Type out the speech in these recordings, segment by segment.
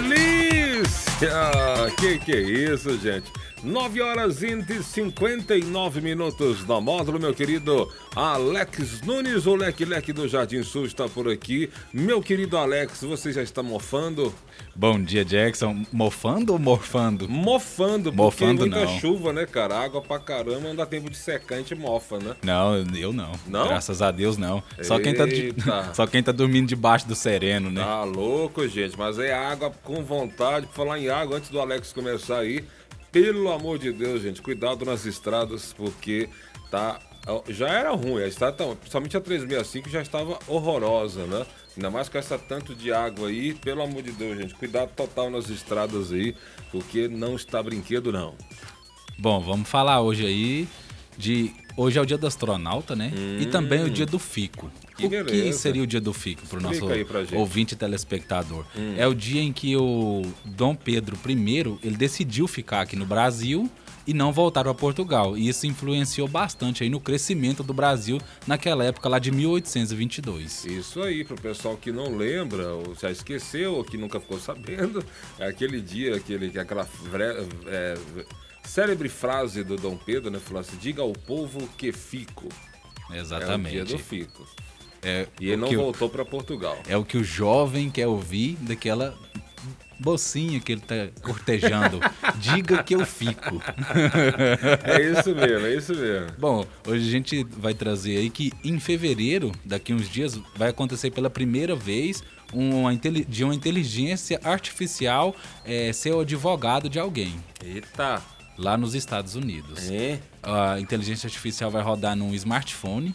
delícia! Que que é isso, gente? 9 horas e 59 minutos no módulo, meu querido Alex Nunes, o Leque Leque do Jardim Sul está por aqui. Meu querido Alex, você já está mofando? Bom dia, Jackson. Mofando ou morfando? Mofando, porque Mofando, muita não. chuva, né, cara? Água pra caramba, não dá tempo de secar, a gente mofa, né? Não, eu não. Não? Graças a Deus, não. Só quem, tá, de- só quem tá dormindo debaixo do sereno, né? Tá louco, gente, mas é água com vontade. Falar em água, antes do Alex começar aí, pelo amor de Deus, gente, cuidado nas estradas, porque tá. Já era ruim, a estrada, tá- principalmente a 365 já estava horrorosa, né? Ainda mais com essa tanto de água aí, pelo amor de Deus, gente, cuidado total nas estradas aí, porque não está brinquedo, não. Bom, vamos falar hoje aí de. Hoje é o dia do astronauta, né? E também o dia do fico. Hum. Que o que beleza. seria o dia do fico para o nosso. Hum. ouvinte telespectador? É o dia em que o Dom Pedro I ele decidiu ficar aqui no Brasil e não voltar para Portugal. E isso influenciou bastante aí no crescimento do Brasil naquela época lá de 1822. Isso aí, pro pessoal que não lembra, ou já esqueceu, ou que nunca ficou sabendo, é aquele dia, aquele, aquela é, célebre frase do Dom Pedro, né? Falou assim, diga ao povo que fico. Exatamente. É o dia do fico. É E ele o não que o- voltou para Portugal. É o que o jovem quer ouvir daquela mocinha que ele tá cortejando. Diga que eu fico. É isso mesmo, é isso mesmo. Bom, hoje a gente vai trazer aí que em fevereiro, daqui uns dias, vai acontecer pela primeira vez uma, de uma inteligência artificial é, ser o advogado de alguém Eita, lá nos Estados Unidos. hein? A inteligência artificial vai rodar num smartphone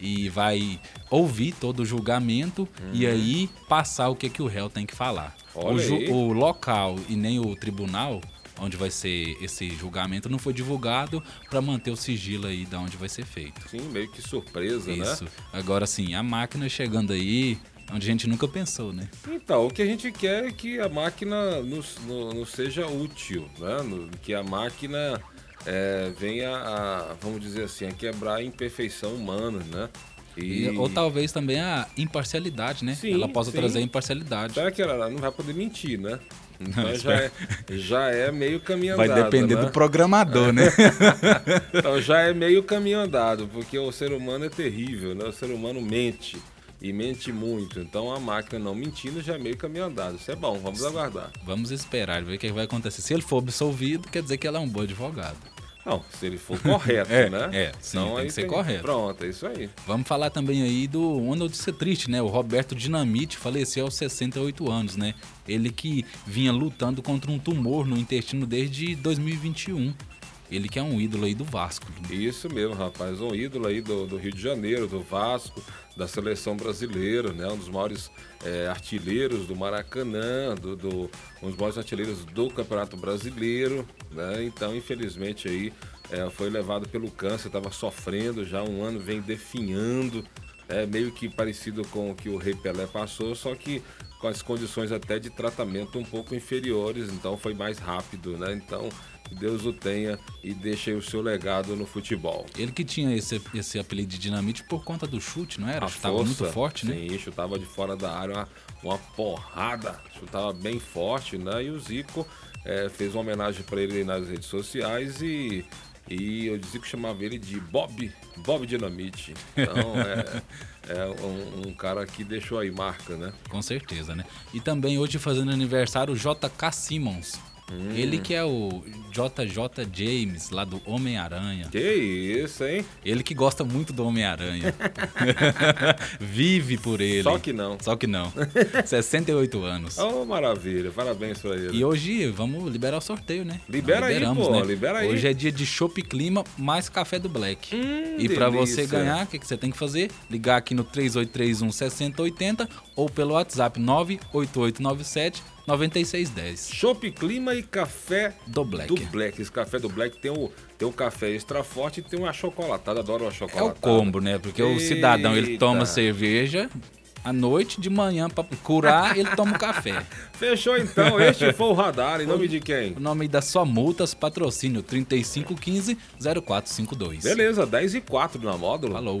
e vai ouvir todo o julgamento e aí passar o que, que o réu tem que falar. O, o local e nem o tribunal onde vai ser esse julgamento não foi divulgado para manter o sigilo aí da onde vai ser feito. Sim, meio que surpresa, Isso. né? Agora sim, a máquina chegando aí onde a gente nunca pensou, né? Então, o que a gente quer é que a máquina nos, no- nos seja útil, né? No- que a máquina é, venha a, vamos dizer assim, a quebrar a imperfeição humana, né? E- ou talvez também a imparcialidade, né? Sim, Ela possa sim. trazer imparcialidade. Será que ela não vai poder mentir, né? Então Não, já, é, já é meio caminho Vai andado. depender né? do programador, né? Então já é meio caminho andado, porque o ser humano é terrível, né? O ser humano mente. E mente muito. Então a máquina não mentindo já é meio caminho andado. Isso é bom, vamos aguardar. Vamos esperar, ver o que vai acontecer. Se ele for absolvido, quer dizer que ela é um bom advogado. Não, se ele for correto, É, né? é, sim, tem aí que ser correto. Pronto, é isso aí. Vamos falar também aí do uma notícia triste, né? O Roberto Dinamite faleceu aos 68 anos, né? Ele que vinha lutando contra um tumor no intestino desde 2021. Ele que é um ídolo aí do Vasco. Isso mesmo, rapaz. Um ídolo aí do, do Rio de Janeiro, do Vasco, da seleção brasileira, né? Um dos maiores é, artilheiros do Maracanã, do, do- um dos maiores artilheiros do Campeonato Brasileiro, né? Então, infelizmente aí é, foi levado pelo câncer, estava sofrendo já um ano, vem definhando, é meio que parecido com o que o Rei Pelé passou, só que com as condições até de tratamento um pouco inferiores, então foi mais rápido, né? Então, Deus o tenha e deixe aí o seu legado no futebol. Ele que tinha esse, esse apelido de Dinamite por conta do chute, não era? A Chutava muito forte, né? Sim, chutava de fora da área uma, uma porrada, chutava bem forte, né? E o Zico eh, fez uma homenagem para ele nas redes sociais e, e o Zico chamava ele de Bob, Bob Dinamite. Então é, é um, um cara que deixou aí marca, né? Com certeza, né? E também hoje fazendo aniversário o JK Simmons. Hum. Ele que é o JJ James, lá do Homem-Aranha. Que isso, hein? Ele que gosta muito do Homem-Aranha. Vive por ele. Só que não. Só que não. 68 anos. Oh, maravilha, parabéns pra ele. E hoje vamos liberar o sorteio, né? Libera aí, liberamos, pô, libera aí. Hoje é dia de Chopp Clima mais café do Black. Hum, e pra você ganhar, o que, que você tem que fazer? Ligar aqui no 3831 6080 ou pelo WhatsApp 98897 9610. Chopp Clima e café Do Black. do Black. Esse café do Black tem o, tem o café extra forte e tem uma chocolatada. Adoro É chocolatada. o combo, né? Porque o cidadão ele toma Eita. cerveja à noite, de manhã pra curar, ele toma um café. Fechou então. Este foi o Radar. Em nome de quem? O nome da sua multas, patrocínio 3515 0452. Beleza, 10 e 4 na módulo. Falou.